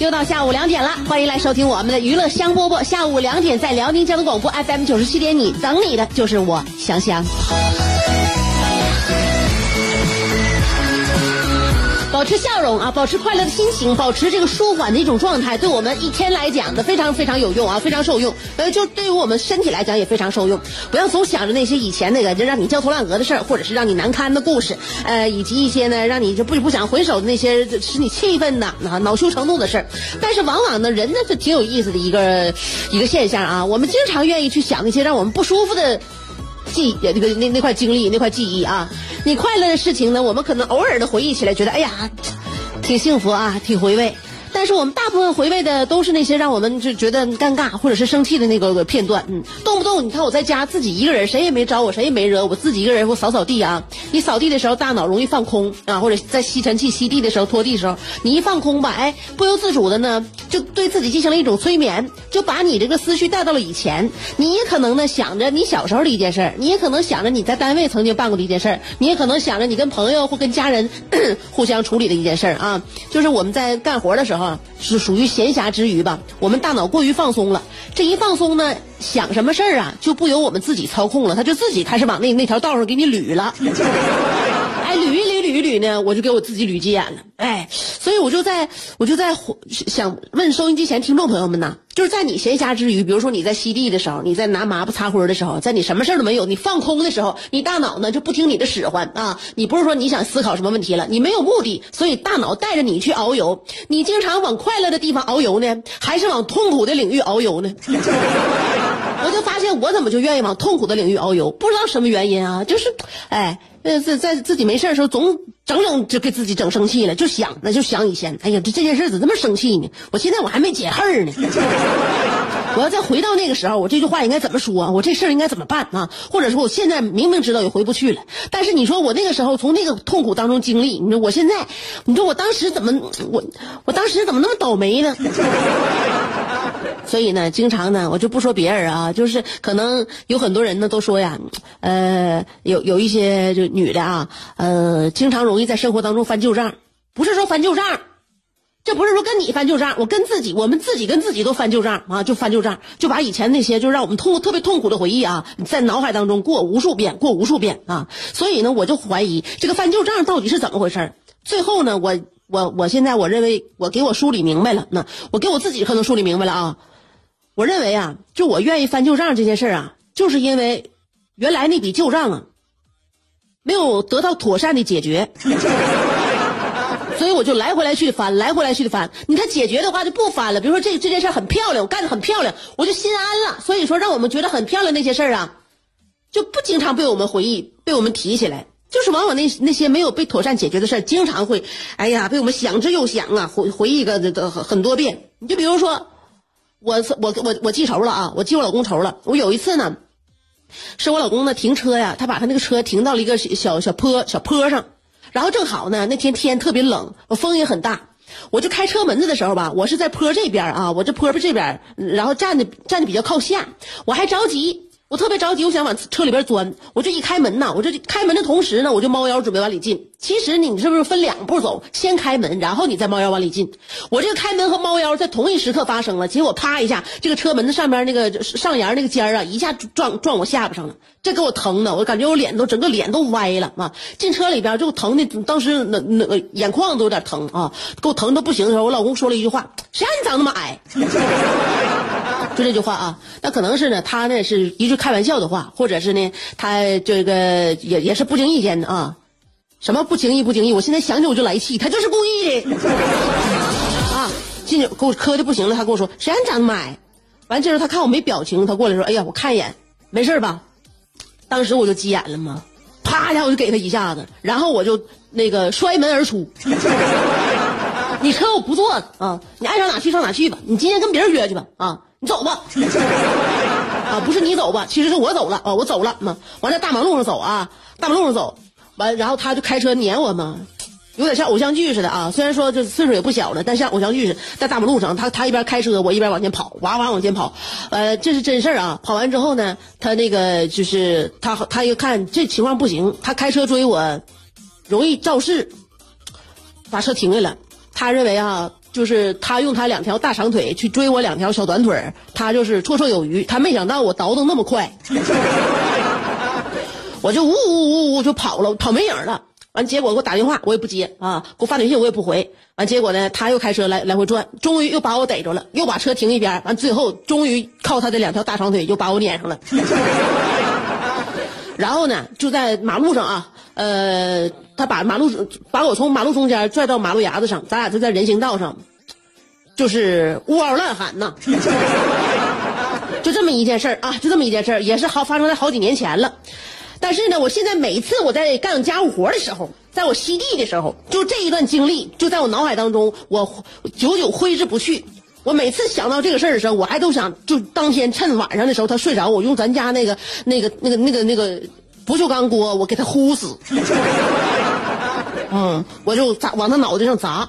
又到下午两点了，欢迎来收听我们的娱乐香饽饽。下午两点在辽宁交通广播 FM 九十七点，你等你的就是我香香。保持笑容啊，保持快乐的心情，保持这个舒缓的一种状态，对我们一天来讲的非常非常有用啊，非常受用。呃，就对于我们身体来讲也非常受用。不要总想着那些以前那个就让你焦头烂额的事儿，或者是让你难堪的故事，呃，以及一些呢让你就不不想回首的那些使你气愤的啊恼羞成怒的事儿。但是往往呢，人呢是挺有意思的一个一个现象啊。我们经常愿意去想那些让我们不舒服的。记那个那那块经历那块记忆啊，你快乐的事情呢，我们可能偶尔的回忆起来，觉得哎呀，挺幸福啊，挺回味。但是我们大部分回味的都是那些让我们就觉得尴尬或者是生气的那个片段。嗯，动不动你看我在家自己一个人，谁也没找我，谁也没惹我，自己一个人我扫扫地啊。你扫地的时候大脑容易放空啊，或者在吸尘器吸地的时候拖地的时候，你一放空吧，哎，不由自主的呢，就对自己进行了一种催眠，就把你这个思绪带到了以前。你也可能呢想着你小时候的一件事儿，你也可能想着你在单位曾经办过的一件事儿，你也可能想着你跟朋友或跟家人 互相处理的一件事儿啊。就是我们在干活的时候。啊是属于闲暇之余吧，我们大脑过于放松了，这一放松呢，想什么事儿啊，就不由我们自己操控了，他就自己开始往那那条道上给你捋了。哎，捋一捋捋呢，我就给我自己捋急眼了。哎，所以我就在我就在想问收音机前听众朋友们呐，就是在你闲暇之余，比如说你在吸地的时候，你在拿抹布擦灰的时候，在你什么事儿都没有，你放空的时候，你大脑呢就不听你的使唤啊。你不是说你想思考什么问题了，你没有目的，所以大脑带着你去遨游。你经常往快乐的地方遨游呢，还是往痛苦的领域遨游呢？我就发现我怎么就愿意往痛苦的领域遨游，不知道什么原因啊，就是，哎，呃，在在自己没事的时候，总整整就给自己整生气了，就想那就想以前，哎呀，这这件事怎么这么生气呢？我现在我还没解恨呢，我要再回到那个时候，我这句话应该怎么说？我这事儿应该怎么办啊？或者说我现在明明知道也回不去了，但是你说我那个时候从那个痛苦当中经历，你说我现在，你说我当时怎么我我当时怎么那么倒霉呢？所以呢，经常呢，我就不说别人啊，就是可能有很多人呢都说呀，呃，有有一些就女的啊，呃，经常容易在生活当中翻旧账，不是说翻旧账，这不是说跟你翻旧账，我跟自己，我们自己跟自己都翻旧账啊，就翻旧账，就把以前那些就让我们痛特别痛苦的回忆啊，在脑海当中过无数遍，过无数遍啊。所以呢，我就怀疑这个翻旧账到底是怎么回事最后呢，我我我现在我认为我给我梳理明白了，那我给我自己可能梳理明白了啊。我认为啊，就我愿意翻旧账这件事儿啊，就是因为原来那笔旧账啊没有得到妥善的解决，所以我就来回来去的翻，来回来去的翻。你看解决的话就不翻了。比如说这这件事很漂亮，我干的很漂亮，我就心安了。所以说让我们觉得很漂亮那些事儿啊，就不经常被我们回忆，被我们提起来。就是往往那那些没有被妥善解决的事儿，经常会，哎呀，被我们想之又想啊，回回忆个的很多遍。你就比如说。我我我我记仇了啊！我记我老公仇了。我有一次呢，是我老公呢停车呀，他把他那个车停到了一个小小坡小坡上，然后正好呢那天天特别冷，风也很大，我就开车门子的时候吧，我是在坡这边啊，我这坡这边，然后站的站的比较靠下，我还着急。我特别着急，我想往车里边钻，我这一开门呐，我这开门的同时呢，我就猫腰准备往里进。其实你是不是分两步走？先开门，然后你再猫腰往里进。我这个开门和猫腰在同一时刻发生了，结果啪一下，这个车门的上边那个上沿那个尖啊，一下撞撞我下巴上了，这给我疼的，我感觉我脸都整个脸都歪了啊！进车里边就疼的，当时那那眼眶都有点疼啊，给我疼的不行的时候，我老公说了一句话：“谁让你长那么矮？” 就这句话啊，那可能是呢，他呢是一句开玩笑的话，或者是呢，他这个也也是不经意间的啊。什么不经意不经意？我现在想起我就来气，他就是故意的 啊！进去给我磕的不行了，他跟我说：“谁让你长那么矮？”完，这时候他看我没表情，他过来说：“哎呀，我看一眼，没事吧？”当时我就急眼了嘛，啪一下我就给他一下子，然后我就那个摔门而出。你车我不坐了啊！你爱上哪去上哪去吧！你今天跟别人约去吧啊！你走吧。啊，不是你走吧？其实是我走了啊！我走了嘛，完了大马路上走啊，大马路上走。完，然后他就开车撵我嘛，有点像偶像剧似的啊。虽然说这岁数也不小了，但像偶像剧似的，在大马路上，他他一边开车，我一边往前跑，哇哇往前跑。呃，这是真事儿啊。跑完之后呢，他那个就是他他一看这情况不行，他开车追我，容易肇事，把车停下了。他认为啊，就是他用他两条大长腿去追我两条小短腿他就是绰绰有余。他没想到我倒腾那么快。我就呜呜呜呜就跑了，跑没影了。完，结果给我打电话，我也不接啊，给我发短信我也不回。完，结果呢，他又开车来来回转，终于又把我逮着了，又把车停一边。完，最后终于靠他的两条大长腿又把我撵上了。然后呢，就在马路上啊，呃，他把马路把我从马路中间拽到马路牙子上，咱俩就在人行道上，就是呜嗷乱喊呐。就这么一件事儿啊，就这么一件事儿，也是好发生在好几年前了。但是呢，我现在每次我在干家务活的时候，在我吸地的时候，就这一段经历就在我脑海当中，我久久挥之不去。我每次想到这个事儿的时候，我还都想就当天趁晚上的时候他睡着，我用咱家那个那个那个那个那个不锈钢锅，我给他呼死。嗯，我就砸往他脑袋上砸。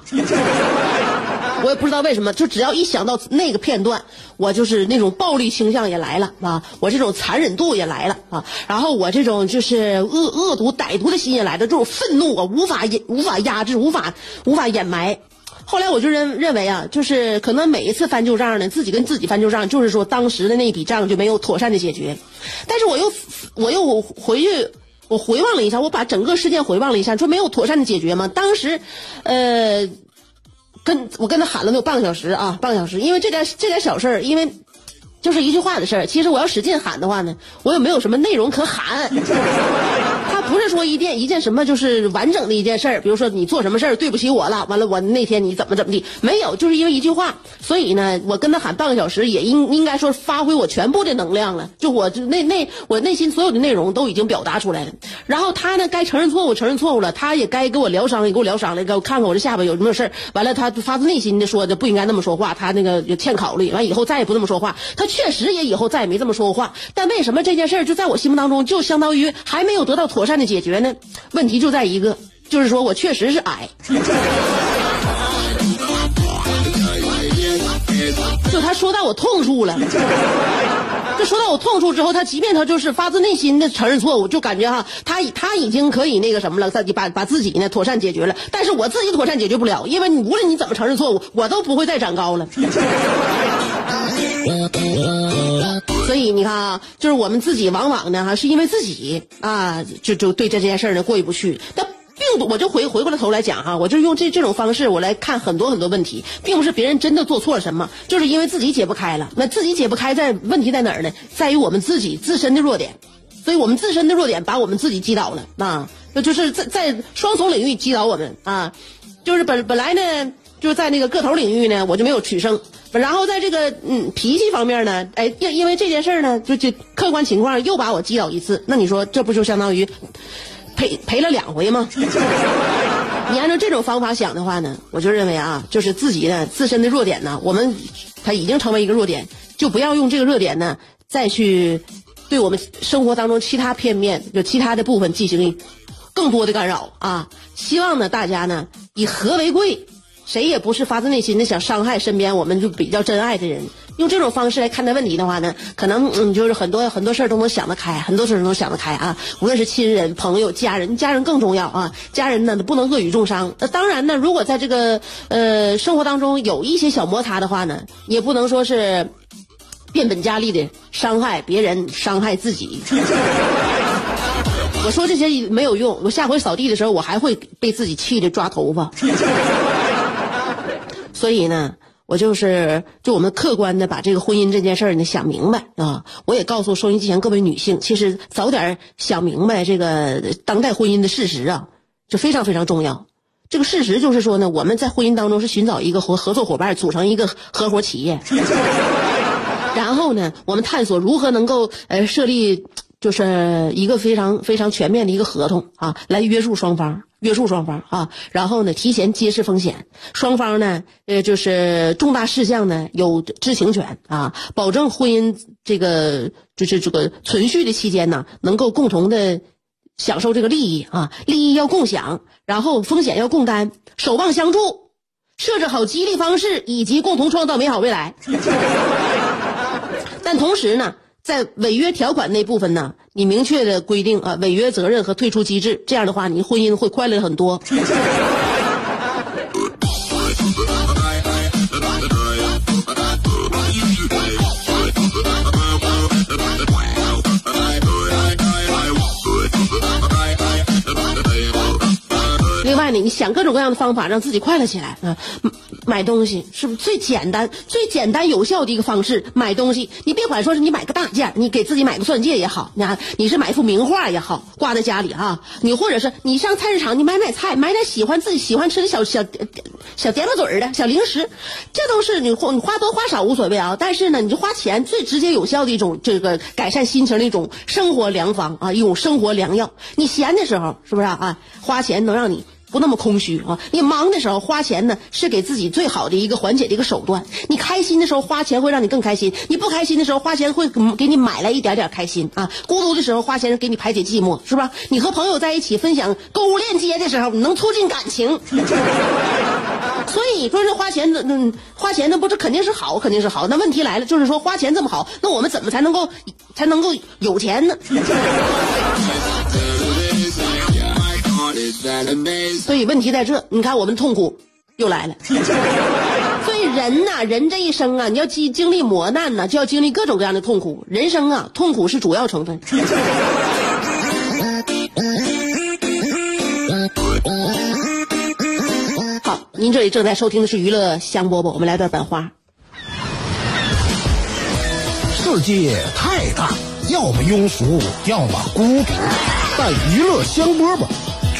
我也不知道为什么，就只要一想到那个片段，我就是那种暴力倾向也来了啊，我这种残忍度也来了啊，然后我这种就是恶恶毒歹毒的心也来了，这种愤怒我无法无法压制，无法无法掩埋。后来我就认认为啊，就是可能每一次翻旧账呢，自己跟自己翻旧账，就是说当时的那笔账就没有妥善的解决。但是我又我又回去我回望了一下，我把整个事件回望了一下，说没有妥善的解决吗？当时，呃。跟我跟他喊了有半个小时啊，半个小时，因为这点这点小事儿，因为就是一句话的事儿。其实我要使劲喊的话呢，我也没有什么内容可喊。不是说一件一件什么就是完整的一件事儿，比如说你做什么事儿对不起我了，完了我那天你怎么怎么地，没有，就是因为一句话。所以呢，我跟他喊半个小时，也应应该说发挥我全部的能量了。就我就那那我内心所有的内容都已经表达出来了。然后他呢，该承认错误承认错误了，他也该给我疗伤也给我疗伤了，给我看看我这下巴有什么事儿。完了，他发自内心的说的不应该那么说话，他那个也欠考虑，完以后再也不这么说话。他确实也以后再也没这么说过话。但为什么这件事儿就在我心目当中就相当于还没有得到妥善的解决呢？问题就在一个，就是说我确实是矮。就他说到我痛处了，就说到我痛处之后，他即便他就是发自内心的承认错误，就感觉哈，他他已经可以那个什么了，自把把自己呢妥善解决了。但是我自己妥善解决不了，因为你无论你怎么承认错误，我都不会再长高了。所以你看啊，就是我们自己往往呢，哈，是因为自己啊，就就对这件事呢过意不去。但并不，我就回回过了头来讲哈，我就用这这种方式，我来看很多很多问题，并不是别人真的做错了什么，就是因为自己解不开了。那自己解不开，在问题在哪儿呢？在于我们自己自身的弱点。所以我们自身的弱点把我们自己击倒了啊，那就是在在双重领域击倒我们啊，就是本本来呢。就在那个个头领域呢，我就没有取胜。然后在这个嗯脾气方面呢，哎，因因为这件事呢，就就客观情况又把我击倒一次。那你说这不就相当于赔赔了两回吗？你按照这种方法想的话呢，我就认为啊，就是自己的自身的弱点呢，我们它已经成为一个弱点，就不要用这个弱点呢再去对我们生活当中其他片面就其他的部分进行更多的干扰啊。希望呢大家呢以和为贵。谁也不是发自内心的想伤害身边我们就比较真爱的人，用这种方式来看待问题的话呢，可能嗯就是很多很多事儿都能想得开，很多事儿都能想得开啊。无论是亲人、朋友、家人，家人更重要啊。家人呢不能恶语重伤。那当然呢，如果在这个呃生活当中有一些小摩擦的话呢，也不能说是变本加厉的伤害别人、伤害自己。我说这些没有用，我下回扫地的时候我还会被自己气的抓头发。所以呢，我就是就我们客观的把这个婚姻这件事儿呢想明白啊。我也告诉收音机前各位女性，其实早点想明白这个当代婚姻的事实啊，就非常非常重要。这个事实就是说呢，我们在婚姻当中是寻找一个合合作伙伴，组成一个合伙企业。然后呢，我们探索如何能够呃设立，就是一个非常非常全面的一个合同啊，来约束双方，约束双方啊。然后呢，提前揭示风险，双方呢呃就是重大事项呢有知情权啊，保证婚姻这个就是这个存续的期间呢，能够共同的享受这个利益啊，利益要共享，然后风险要共担，守望相助，设置好激励方式，以及共同创造美好未来。但同时呢，在违约条款那部分呢，你明确的规定啊，违约责任和退出机制，这样的话，你婚姻会快乐很多。你想各种各样的方法让自己快乐起来啊！买东西是不是最简单、最简单有效的一个方式？买东西，你别管说是你买个大件，你给自己买个钻戒也好，你看你是买一幅名画也好，挂在家里啊。你或者是你上菜市场，你买买菜，买点喜欢自己喜欢吃的小小小点巴嘴儿的小零食，这都是你花你花多花少无所谓啊。但是呢，你就花钱最直接有效的一种这个改善心情的一种生活良方啊，一种生活良药。你闲的时候是不是啊？花钱能让你。不那么空虚啊！你忙的时候花钱呢，是给自己最好的一个缓解的一个手段。你开心的时候花钱会让你更开心，你不开心的时候花钱会给你买来一点点开心啊。孤独的时候花钱给你排解寂寞，是吧？你和朋友在一起分享购物链接的时候，能促进感情。所以说这花钱的，嗯，花钱那不是肯定是好，肯定是好。那问题来了，就是说花钱这么好，那我们怎么才能够才能够有钱呢？所以问题在这，你看我们痛苦又来了。所以人呐，人这一生啊，你要经经历磨难呢，就要经历各种各样的痛苦。人生啊，痛苦是主要成分。好，您这里正在收听的是娱乐香饽饽，我们来段本花。世界太大，要么庸俗，要么孤独，但娱乐香饽饽。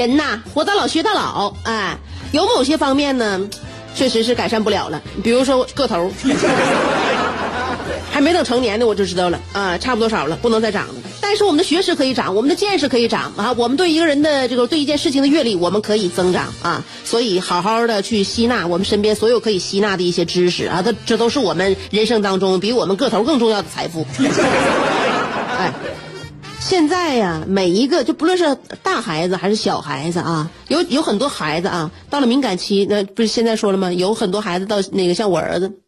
人呐，活到老学到老，哎，有某些方面呢，确实是改善不了了。比如说个头，还没等成年呢，我就知道了啊，差不多少了，不能再长了。但是我们的学识可以长，我们的见识可以长啊，我们对一个人的这个对一件事情的阅历，我们可以增长啊。所以好好的去吸纳我们身边所有可以吸纳的一些知识啊，这这都是我们人生当中比我们个头更重要的财富。哎。现在呀，每一个就不论是大孩子还是小孩子啊，有有很多孩子啊，到了敏感期，那不是现在说了吗？有很多孩子到那个像我儿子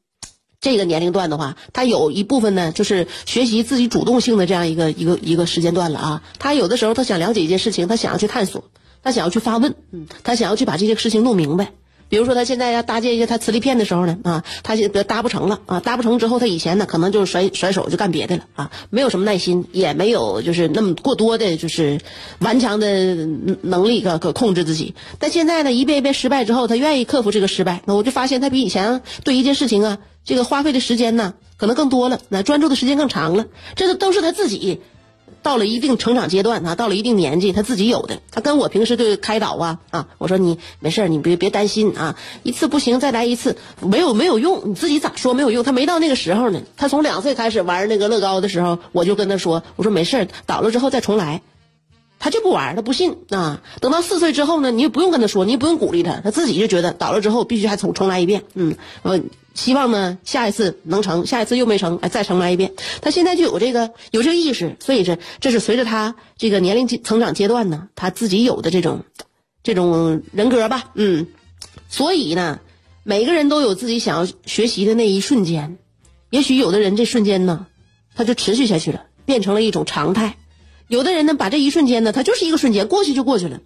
这个年龄段的话，他有一部分呢，就是学习自己主动性的这样一个一个一个时间段了啊。他有的时候他想了解一件事情，他想要去探索，他想要去发问，嗯，他想要去把这些事情弄明白。比如说他现在要搭建一些他磁力片的时候呢，啊，他现在搭不成了啊，搭不成之后，他以前呢可能就甩甩手就干别的了啊，没有什么耐心，也没有就是那么过多的就是顽强的能力可可控制自己。但现在呢，一遍一遍失败之后，他愿意克服这个失败，那我就发现他比以前对一件事情啊，这个花费的时间呢可能更多了，那专注的时间更长了，这个都是他自己。到了一定成长阶段啊，到了一定年纪，他自己有的。他跟我平时对开导啊啊，我说你没事你别别担心啊，一次不行再来一次，没有没有用，你自己咋说没有用？他没到那个时候呢。他从两岁开始玩那个乐高的时候，我就跟他说，我说没事倒了之后再重来。他就不玩，他不信啊。等到四岁之后呢，你也不用跟他说，你也不用鼓励他，他自己就觉得倒了之后必须还重重来一遍。嗯，我希望呢下一次能成，下一次又没成，哎，再重来一遍。他现在就有这个有这个意识，所以这这是随着他这个年龄成长阶段呢，他自己有的这种这种人格吧。嗯，所以呢，每个人都有自己想要学习的那一瞬间，也许有的人这瞬间呢，他就持续下去了，变成了一种常态。有的人呢，把这一瞬间呢，他就是一个瞬间，过去就过去了。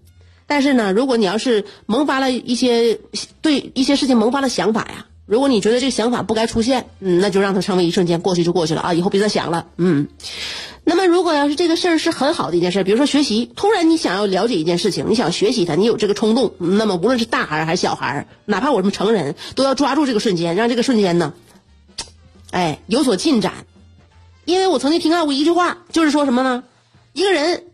但是呢，如果你要是萌发了一些对一些事情萌发了想法呀，如果你觉得这个想法不该出现，嗯，那就让它成为一瞬间，过去就过去了啊，以后别再想了。嗯。那么，如果要是这个事儿是很好的一件事，比如说学习，突然你想要了解一件事情，你想学习它，你有这个冲动，那么无论是大孩还是小孩，哪怕我们成人，都要抓住这个瞬间，让这个瞬间呢，哎，有所进展。因为我曾经听到过一句话，就是说什么呢？一个人，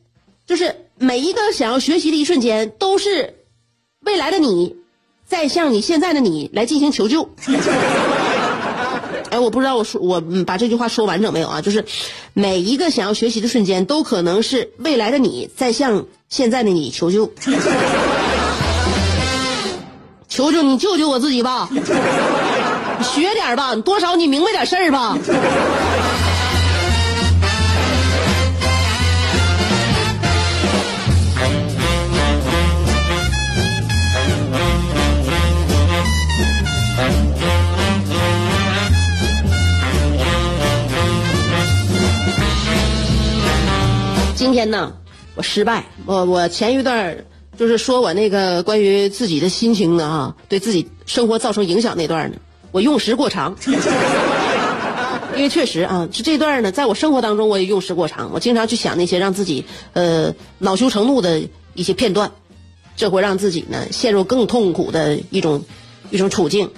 就是每一个想要学习的一瞬间，都是未来的你在向你现在的你来进行求救。哎，我不知道我说我把这句话说完整没有啊？就是每一个想要学习的瞬间，都可能是未来的你在向现在的你求救。求求你救救我自己吧，学点吧，多少你明白点事儿吧。今天呢，我失败。我我前一段就是说我那个关于自己的心情呢啊，对自己生活造成影响那段呢，我用时过长。因为确实啊，就这段呢，在我生活当中我也用时过长。我经常去想那些让自己呃恼羞成怒的一些片段，这会让自己呢陷入更痛苦的一种一种处境。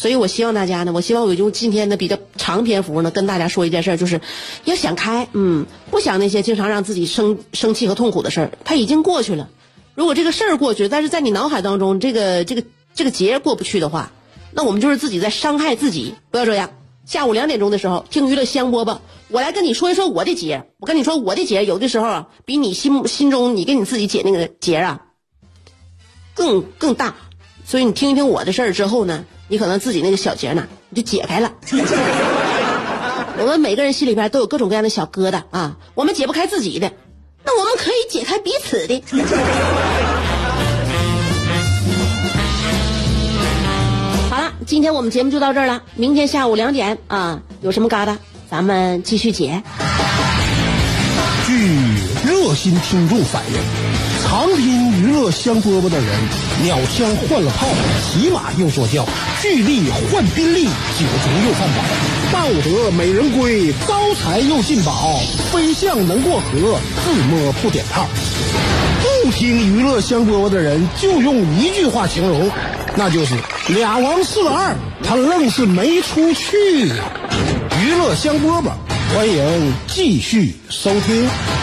所以我希望大家呢，我希望我用今天的比较长篇幅呢，跟大家说一件事儿，就是要想开，嗯，不想那些经常让自己生生气和痛苦的事儿，它已经过去了。如果这个事儿过去，但是在你脑海当中这个这个这个结过不去的话，那我们就是自己在伤害自己。不要这样。下午两点钟的时候听娱乐香饽饽，我来跟你说一说我的结。我跟你说我的结，有的时候啊，比你心心中你跟你自己解那个结啊，更更大。所以你听一听我的事儿之后呢？你可能自己那个小结呢，你就解开了。我们每个人心里边都有各种各样的小疙瘩啊，我们解不开自己的，那我们可以解开彼此的。好了，今天我们节目就到这儿了，明天下午两点啊，有什么疙瘩，咱们继续解。据热心听众反映。常听娱乐香饽饽的人，鸟枪换了炮，骑马又坐轿，巨力换宾利，酒足又饭饱，抱得美人归，招财又进宝，飞象能过河，自摸不点炮。不听娱乐香饽饽的人，就用一句话形容，那就是俩王四个二，他愣是没出去。娱乐香饽饽，欢迎继续收听。